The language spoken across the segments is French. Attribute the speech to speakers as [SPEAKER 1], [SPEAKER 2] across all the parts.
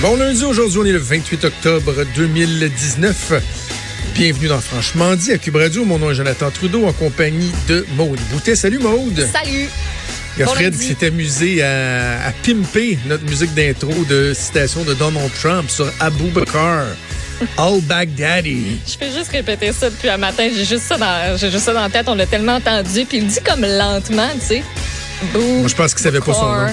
[SPEAKER 1] Bon lundi, aujourd'hui, on est le 28 octobre 2019. Bienvenue dans Franchement dit à Cube Radio. Mon nom est Jonathan Trudeau en compagnie de Maude Boutet. Salut Maude.
[SPEAKER 2] Salut.
[SPEAKER 1] Il y a
[SPEAKER 2] Bon
[SPEAKER 1] Fred
[SPEAKER 2] lundi.
[SPEAKER 1] qui s'est amusé à, à pimper notre musique d'intro de citation de Donald Trump sur Abu Bakr. All Baghdadi.
[SPEAKER 2] Je fais juste répéter ça depuis un matin. J'ai juste ça dans, j'ai juste ça dans la tête. On l'a tellement entendu. Puis il dit comme lentement, tu sais. Boo.
[SPEAKER 1] Moi, je pense qu'il savait pas son nom.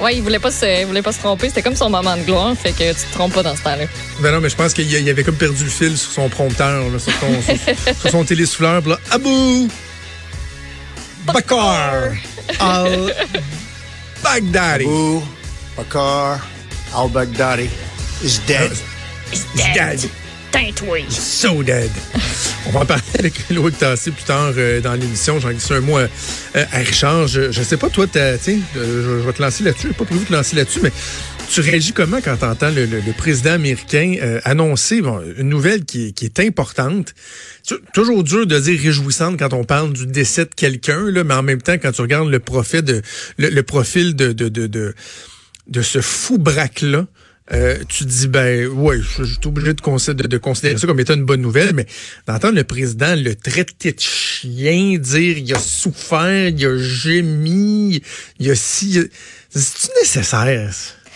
[SPEAKER 2] Ouais, il voulait pas se, il voulait pas se tromper. C'était comme son moment de gloire. Fait que tu te trompes pas dans ce temps-là.
[SPEAKER 1] Ben non, mais je pense qu'il avait comme perdu le fil sur son prompteur, là, sur, son, sur, sur son télésouffleur. Puis là, Abu Bakr. Al Baghdadi.
[SPEAKER 3] Abu Bakr al-Baghdadi is dead.
[SPEAKER 1] He's dead.
[SPEAKER 2] Teinte, oui.
[SPEAKER 1] So dead. On va en parler avec Loïc Tassé plus tard euh, dans l'émission. J'en glisse un mot euh, euh, à Richard. Je, je sais pas, toi, t'as- tiens, euh, je, je vais te lancer là-dessus. J'ai pas prévu de te lancer là-dessus, mais tu réagis comment quand tu entends le, le- le président américain euh, annoncer bon, une nouvelle qui, qui est importante? Tu- Toujours dur de dire réjouissante quand on parle du décès de quelqu'un, mais en même temps, quand tu regardes le profil de le, le profil de, de, de, de, de ce fou braque-là, euh, tu dis, ben, ouais, je, je suis obligé de, considérer, de, de considérer ça comme étant une bonne nouvelle, mais d'entendre le président le traiter de chien, dire il a souffert, il a gémi, il a si. C'est-tu nécessaire?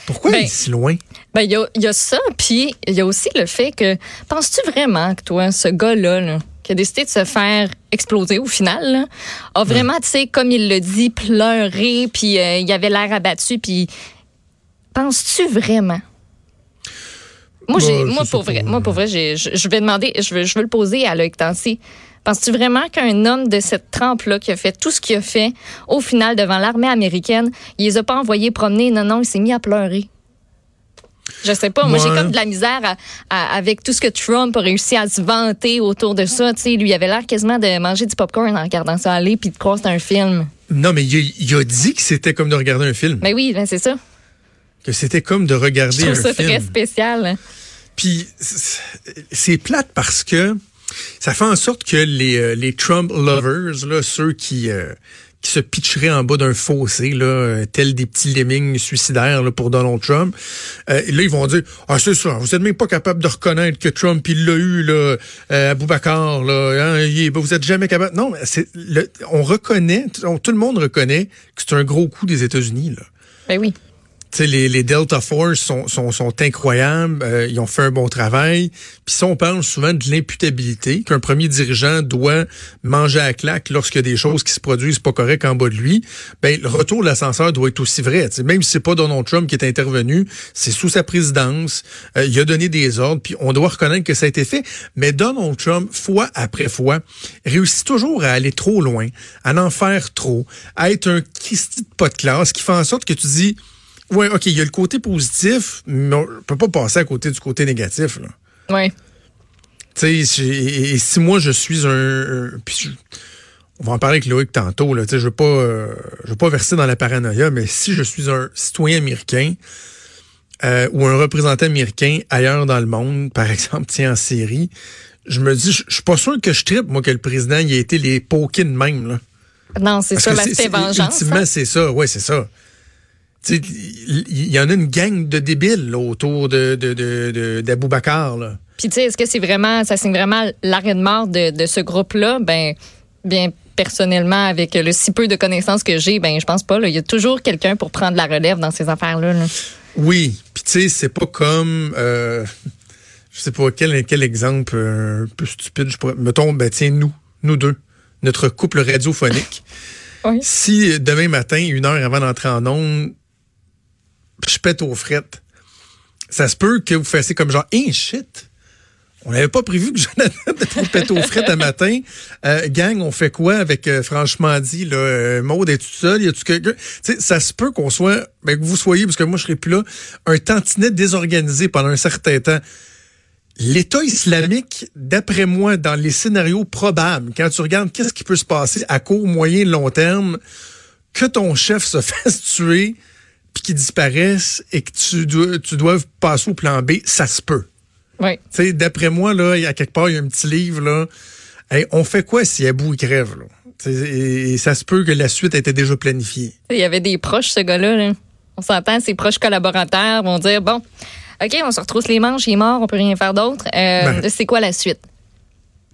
[SPEAKER 1] Pourquoi
[SPEAKER 2] Ben,
[SPEAKER 1] il est si loin?
[SPEAKER 2] Ben, il y a, y a ça. Puis il y a aussi le fait que, penses-tu vraiment que toi, ce gars-là, là, qui a décidé de se faire exploser au final, là, a vraiment, tu sais, comme il le dit, pleuré, puis euh, il avait l'air abattu, puis penses-tu vraiment? Moi,
[SPEAKER 1] Bah,
[SPEAKER 2] j'ai, pour vrai, moi, pour vrai, je, vais demander, je veux, je veux le poser à Loïc Tansy. Penses-tu vraiment qu'un homme de cette trempe-là, qui a fait tout ce qu'il a fait, au final, devant l'armée américaine, il les a pas envoyés promener? Non, non, il s'est mis à pleurer. Je sais pas. Moi, j'ai comme de la misère à- à- avec tout ce que Trump a réussi à se vanter autour de ça. Tu sais, lui, il avait l'air quasiment de manger du popcorn en regardant ça aller puis de croire que c'était un film.
[SPEAKER 1] Non, mais il a, il a dit que c'était comme de regarder un film.
[SPEAKER 2] Mais oui, ben, c'est ça.
[SPEAKER 1] Que c'était comme de regarder
[SPEAKER 2] Je trouve
[SPEAKER 1] un
[SPEAKER 2] ça
[SPEAKER 1] film.
[SPEAKER 2] très spécial.
[SPEAKER 1] Puis c'est- plate parce que ça fait en sorte que les, euh, les Trump lovers, là, ceux qui, euh, qui se pitcheraient en bas d'un fossé, là, euh, tels des petits lemmings suicidaires là, pour Donald Trump, euh, là, ils vont dire Ah, c'est ça, vous êtes même pas capable de reconnaître que Trump, il l'a eu, là, euh, Aboubacar, là, hein, est- vous êtes jamais capable. Non, le- on reconnaît, on- tout le monde reconnaît que c'est un gros coup des États-Unis, là.
[SPEAKER 2] Ben oui.
[SPEAKER 1] Les, les Delta Force sont, sont, sont incroyables, euh, ils ont fait un bon travail. Puis ça, on parle souvent de l'imputabilité, qu'un premier dirigeant doit manger à claque lorsqu'il y a des choses qui se produisent pas correctes en bas de lui. Ben, le retour de l'ascenseur doit être aussi vrai. Tu sais, même si c'est pas Donald Trump qui est intervenu, c'est sous sa présidence, euh, il a donné des ordres, puis on doit reconnaître que ça a été fait. Mais Donald Trump, fois après fois, réussit toujours à aller trop loin, à en faire trop, à être un Christy de pas de classe qui fait en sorte que tu dis Ouais, OK, il y a le côté positif, mais on peut pas passer à côté du côté négatif.
[SPEAKER 2] Ouais.
[SPEAKER 1] Tu sais, et, et si moi je suis un. un- puis je- on va en parler avec Loïc tantôt. Là, tu sais, je veux pas, euh, je veux pas verser dans la paranoïa, mais si je suis un citoyen américain euh, ou un représentant américain ailleurs dans le monde, par exemple, tiens en Syrie, je me dis, je je suis pas sûr que je tripe moi que le président y ait été les de même. Là.
[SPEAKER 2] Non, c'est ça l'aspect vengeance.
[SPEAKER 1] Ultimement,
[SPEAKER 2] hein.
[SPEAKER 1] c'est ça. Oui, c'est ça. Il y, en a une gang de débiles là, autour de, de, de, de- d'Aboubacar, là.
[SPEAKER 2] Puis tu sais, est-ce que c'est vraiment, ça signe vraiment l'arrêt de mort de, de ce groupe-là? Ben, bien personnellement, avec le si peu de connaissances que j'ai, ben je pense pas. là. Il y a toujours quelqu'un pour prendre la relève dans ces affaires-là. là.
[SPEAKER 1] Oui, puis tu sais, c'est pas comme... Euh, je sais pas, quel, quel exemple euh, un peu stupide je pourrais... Mettons, ben tiens, nous, nous deux, notre couple radiophonique.
[SPEAKER 2] Oui.
[SPEAKER 1] Si demain matin, une heure avant d'entrer en onde, je pète aux frettes, ça se peut que vous fassiez comme genre, hey, shit, On n'avait pas prévu que Jonathan pète aux frettes un matin. Euh, gang, on fait quoi avec, euh, franchement dit, là, euh, Maud, es-tu seul? Y a-tu quelqu'un? Ça se peut qu'on soit, ben, que vous soyez, parce que moi, je serai plus là, un tantinet désorganisé pendant un certain temps. L'État islamique, d'après moi, dans les scénarios probables, quand tu regardes qu'est-ce qui peut se passer à court, moyen, long terme, que ton chef se fasse tuer, puis qu'il disparaisse et que tu dois, tu doives passer au plan B, ça se peut.
[SPEAKER 2] Oui.
[SPEAKER 1] Tu sais, d'après moi, là, il y a quelque part, il y a un petit livre, là. Hey, on fait quoi si Abou il crève, là? Et, et ça se peut que la suite était déjà planifiée.
[SPEAKER 2] Il y avait des proches, ce gars-là. là. On s'entend, ses proches collaborateurs vont dire bon, OK, on se retrousse les manches, il est mort, on peut rien faire d'autre. Euh,
[SPEAKER 1] Ben.
[SPEAKER 2] C'est quoi la suite?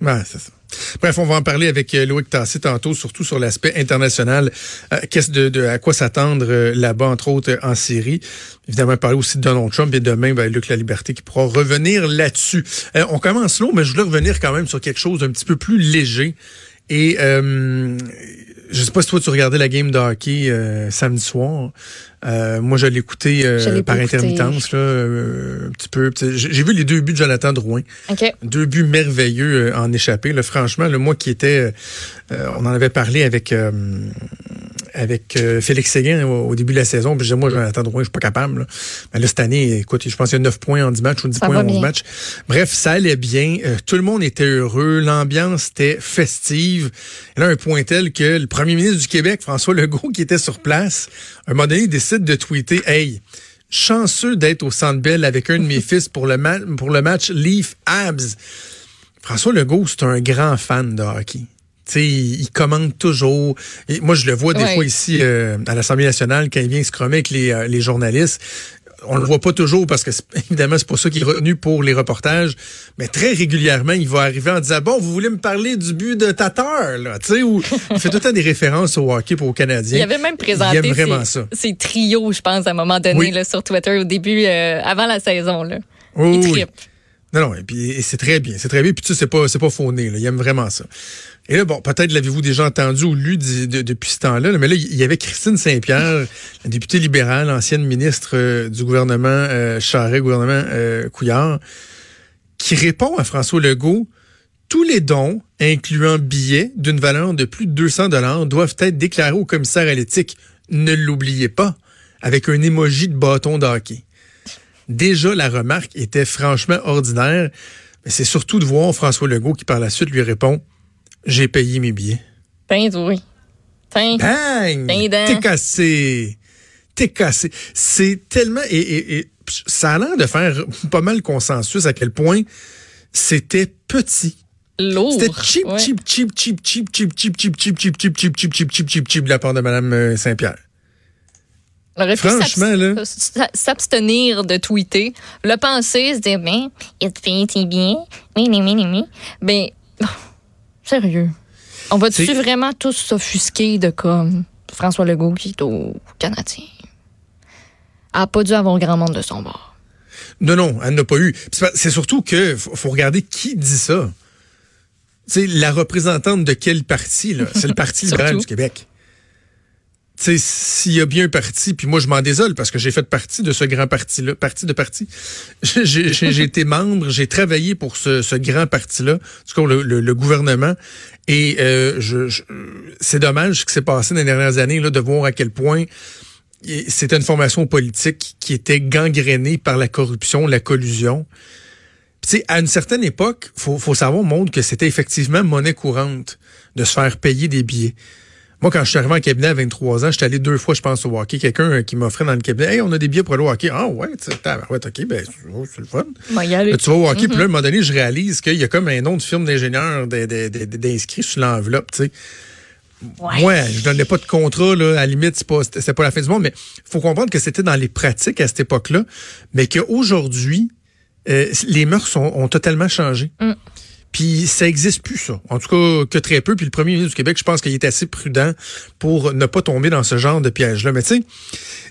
[SPEAKER 1] Ouais, c'est ça. Bref, on va en parler avec euh, Loïc Tassé tantôt, surtout sur l'aspect international. Euh, qu'est-ce de, de- à quoi s'attendre euh, là-bas, entre autres, en Syrie? Évidemment, parler aussi de Donald Trump et demain, ben, Luc La Liberté qui pourra revenir là-dessus. On commence long, mais je voulais revenir quand même sur quelque chose d'un petit peu plus léger. Et je sais pas si toi tu regardais la game de hockey euh, samedi soir. Euh, moi, je l'ai écouté euh, par intermittence, là, euh, un petit peu. J'ai vu les deux buts de Jonathan Drouin.
[SPEAKER 2] OK.
[SPEAKER 1] Deux buts merveilleux euh, en échappé. Là, franchement, le moi qui était, euh, euh, on en avait parlé avec euh, avec euh, Félix Séguin au, au début de la saison. Puis je disais, moi, Jonathan Drouin, je suis pas capable. Là. Mais là, cette année, écoute, je pense qu'il y a 9 points en 10 matchs ou 10
[SPEAKER 2] Ça
[SPEAKER 1] points en 11
[SPEAKER 2] bien.
[SPEAKER 1] matchs. Bref, ça allait bien. Euh, tout le monde était heureux. L'ambiance était festive. Et là, un point tel que le premier ministre du Québec, François Legault, qui était sur place, à un moment donné, il décide de tweeter, hey, chanceux d'être au Centre Bell avec un de mes fils pour le, ma- pour le match Leaf Abs. François Legault, c'est un grand fan de hockey. Tu sais, il, il commande toujours. Et moi, je le vois des
[SPEAKER 2] Ouais.
[SPEAKER 1] fois ici euh, à l'Assemblée nationale quand il vient se cromer avec les, euh, les journalistes. On le voit pas toujours parce que évidemment c'est pour ça qu'il est retenu pour les reportages, mais très régulièrement il va arriver en disant bon vous voulez me parler du but de Tatar là, tu sais ou il fait tout le temps des références au hockey pour aux Canadiens.
[SPEAKER 2] Il avait même présenté
[SPEAKER 1] Il aime vraiment
[SPEAKER 2] ses,
[SPEAKER 1] ça.
[SPEAKER 2] ses trios, je pense, à un moment donné,
[SPEAKER 1] Oui.
[SPEAKER 2] là, sur Twitter, au début, euh, avant la saison. Là.
[SPEAKER 1] Oui,
[SPEAKER 2] il
[SPEAKER 1] oui. Non, non, et puis c'est très bien, c'est très bien. Puis tu sais, c'est pas, c'est pas fauné, là. Il aime vraiment ça. Et là, bon, peut-être l'avez-vous déjà entendu ou lu depuis ce temps-là, là, mais là, il y avait Christine Saint-Pierre, la députée libérale, ancienne ministre euh, du gouvernement euh, gouvernement euh, Couillard, qui répond à François Legault tous les dons, incluant billets d'une valeur de plus de 200 dollars, doivent être déclarés au commissaire à l'éthique. Ne l'oubliez pas, avec un émoji de bâton de hockey. Déjà, la remarque était franchement ordinaire, mais c'est surtout de voir François Legault qui, par la suite, lui répond J'ai payé mes billets.
[SPEAKER 2] Tiens, oui. Tiens.
[SPEAKER 1] T'es cassé. T'es cassé. C'est tellement. Et, et- et ça a l'air de faire pas mal consensus à quel point c'était petit. C'était cheap, cheap, cheap, cheap, cheap, cheap, cheap, cheap, cheap, cheap, cheap, cheap, cheap, cheap, cheap, cheap, cheap de la part de Mme euh, Saint-Pierre. Franchement, là.
[SPEAKER 2] S'abstenir de tweeter, le penser, se dire, ben, il te fait tes bien, oui, oui, oui, oui, oui. Ben, oh, sérieux. On va-tu vraiment tous s'offusquer de comme François Legault qui est au Canadien? A pas dû avoir grand monde de son bord.
[SPEAKER 1] Non, non, elle n'a pas eu. C'est surtout que faut, regarder qui dit ça. C'est la représentante de quel parti, là? C'est le Parti libéral du Québec. S'il y a bien un parti, puis moi je m'en désole parce que j'ai fait partie de ce grand parti-là, parti de parti. J'ai été membre, j'ai travaillé pour ce, grand parti-là, tout cas le, le- gouvernement. Et euh, je, c'est dommage ce qui s'est passé dans les dernières années, là, de voir à quel point c'était une formation politique qui était gangrénée par la corruption, la collusion. Puis, à une certaine époque, faut, faut savoir, monde, que c'était effectivement monnaie courante de se faire payer des billets. Moi, quand je suis arrivé en cabinet à 23 ans, j'étais allé deux fois, je pense, au hockey. Quelqu'un euh, qui m'offrait dans le cabinet, hey, on a des billets pour aller au hockey. Ah ouais, tu sais, tabarouette, ok, ben, oh, c'est le fun.
[SPEAKER 2] Bon, y aller.
[SPEAKER 1] Là, tu vas au hockey, puis là, à un moment donné, je réalise qu'il y a comme un nom de firme d'ingénieur d'inscrit sur l'enveloppe, tu sais.
[SPEAKER 2] Ouais.
[SPEAKER 1] Ouais, je donnais pas de contrat, là. À la limite, c'est pas, c'était pas la fin du monde, mais faut comprendre que c'était dans les pratiques à cette époque-là, mais qu'aujourd'hui, euh, les mœurs ont, ont totalement changé.
[SPEAKER 2] Mm.
[SPEAKER 1] Puis ça existe plus, ça. En tout cas, que très peu. Puis le premier ministre du Québec, je pense qu'il est assez prudent pour ne pas tomber dans ce genre de piège-là. Mais tu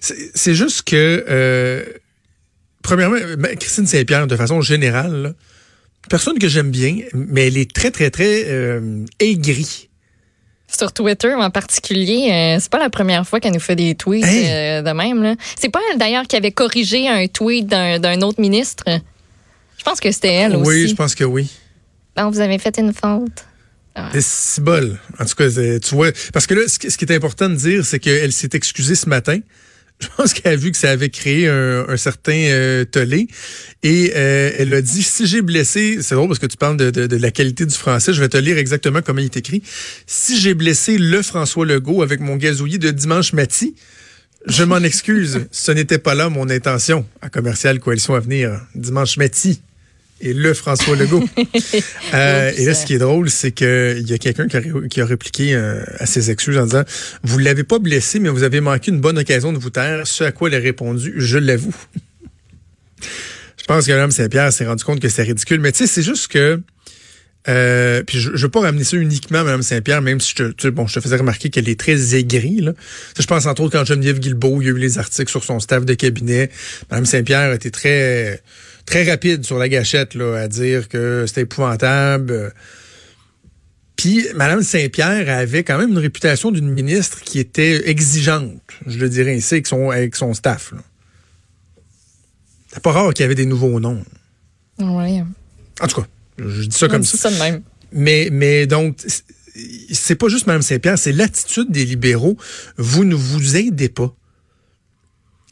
[SPEAKER 1] sais, c'est- juste que, euh, premièrement, ben, Christine Saint-Pierre, de façon générale, là, personne que j'aime bien, mais elle est très, très, très euh, aigrie.
[SPEAKER 2] Sur Twitter en particulier, euh, c'est pas la première fois qu'elle nous fait des tweets
[SPEAKER 1] Hey!
[SPEAKER 2] euh, de même. là. C'est pas elle d'ailleurs qui avait corrigé un tweet d'un d'un autre ministre? Je pense que c'était elle aussi.
[SPEAKER 1] Oui, je pense que oui.
[SPEAKER 2] Vous avez fait une faute.
[SPEAKER 1] C'est si bol. En tout cas, tu vois. Parce que là, ce qui est important de dire, c'est qu'elle s'est excusée ce matin. Je pense qu'elle a vu que ça avait créé un, certain euh, tollé. Et euh, elle a dit, si j'ai blessé, c'est drôle parce que tu parles de la qualité du français, je vais te lire exactement comment il est écrit. Si j'ai blessé le François Legault avec mon gazouillis de dimanche matin, je m'en excuse. Ce n'était pas là mon intention. À commercial Coalition à venir, dimanche matin. Et le François Legault. Euh, et là, ce qui est drôle, c'est qu'il y a quelqu'un qui, a ré- qui a répliqué euh, à ses excuses en disant Vous ne l'avez pas blessé, mais vous avez manqué une bonne occasion de vous taire. Ce à quoi elle a répondu Je l'avoue. je pense que l'homme Saint-Pierre s'est rendu compte que c'est ridicule. Mais tu sais, c'est juste que. Euh, puis je ne veux pas ramener ça uniquement à Mme Saint-Pierre, même si je te, tu bon, je te faisais remarquer qu'elle est très aigrie. Là. Je pense entre autres quand Geneviève Guilbeault, il y a eu les articles sur son staff de cabinet. Mme Saint-Pierre était très très rapide sur la gâchette là, à dire que c'était épouvantable. Puis Mme Saint-Pierre avait quand même une réputation d'une ministre qui était exigeante, je le dirais ainsi, avec son, avec son staff. C'est pas rare qu'il y avait des nouveaux noms.
[SPEAKER 2] Oui.
[SPEAKER 1] En tout cas, je dis ça comme ça.
[SPEAKER 2] ça de même.
[SPEAKER 1] Mais, mais donc, c'est- c'est pas juste Mme Saint-Pierre, c'est l'attitude des libéraux. Vous ne vous aidez pas.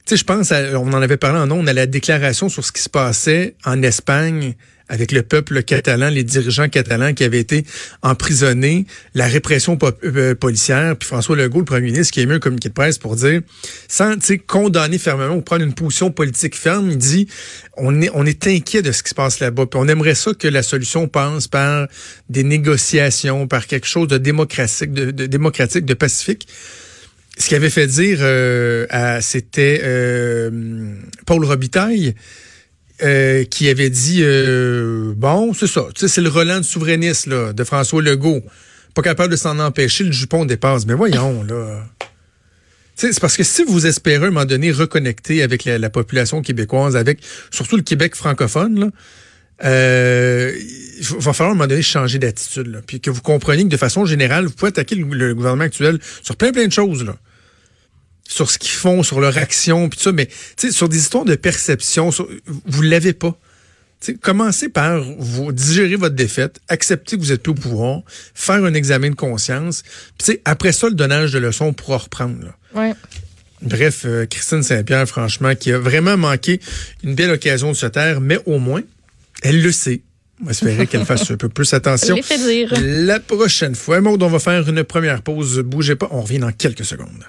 [SPEAKER 1] Tu sais, je pense, à- on en avait parlé en ondes, à la déclaration sur ce qui se passait en Espagne avec le peuple catalan, les dirigeants catalans qui avaient été emprisonnés, la répression euh, policière, puis François Legault, le premier ministre, qui a mis un communiqué de presse pour dire, sans condamner fermement ou prendre une position politique ferme, il dit, on est, on est inquiet de ce qui se passe là-bas, puis on aimerait ça que la solution passe par des négociations, par quelque chose de démocratique, de démocratique, de pacifique ce qu'il avait fait dire, euh, c'était euh, Paul Robitaille, euh, qui avait dit, euh, bon, c'est ça, c'est le Roland souverainiste là, de François Legault. Pas capable de s'en empêcher, le jupon dépasse. Mais voyons, là. C'est parce que si vous espérez à un moment donné reconnecter avec la, la population québécoise, avec surtout le Québec francophone, là, euh, il va falloir à un moment donné changer d'attitude. là. Puis que vous compreniez que de façon générale, vous pouvez attaquer le, le gouvernement actuel sur plein plein de choses. Là sur ce qu'ils font, sur leur action, puis tout ça, mais tu sais, sur des histoires de perception, sur- vous l'avez pas. Tu sais, commencez par vous digérer votre défaite, accepter que vous êtes plus au pouvoir, faire un examen de conscience, puis tu sais, après ça, le donnage de leçons pourra reprendre. là.
[SPEAKER 2] Ouais.
[SPEAKER 1] Bref, euh, Christine Saint-Pierre, franchement, qui a vraiment manqué une belle occasion de se taire, mais au moins, elle le sait. On va espérer qu'elle fasse un peu plus attention.
[SPEAKER 2] Fait dire.
[SPEAKER 1] La prochaine fois, Maud, on va faire une première pause. Bougez pas, on revient dans quelques secondes.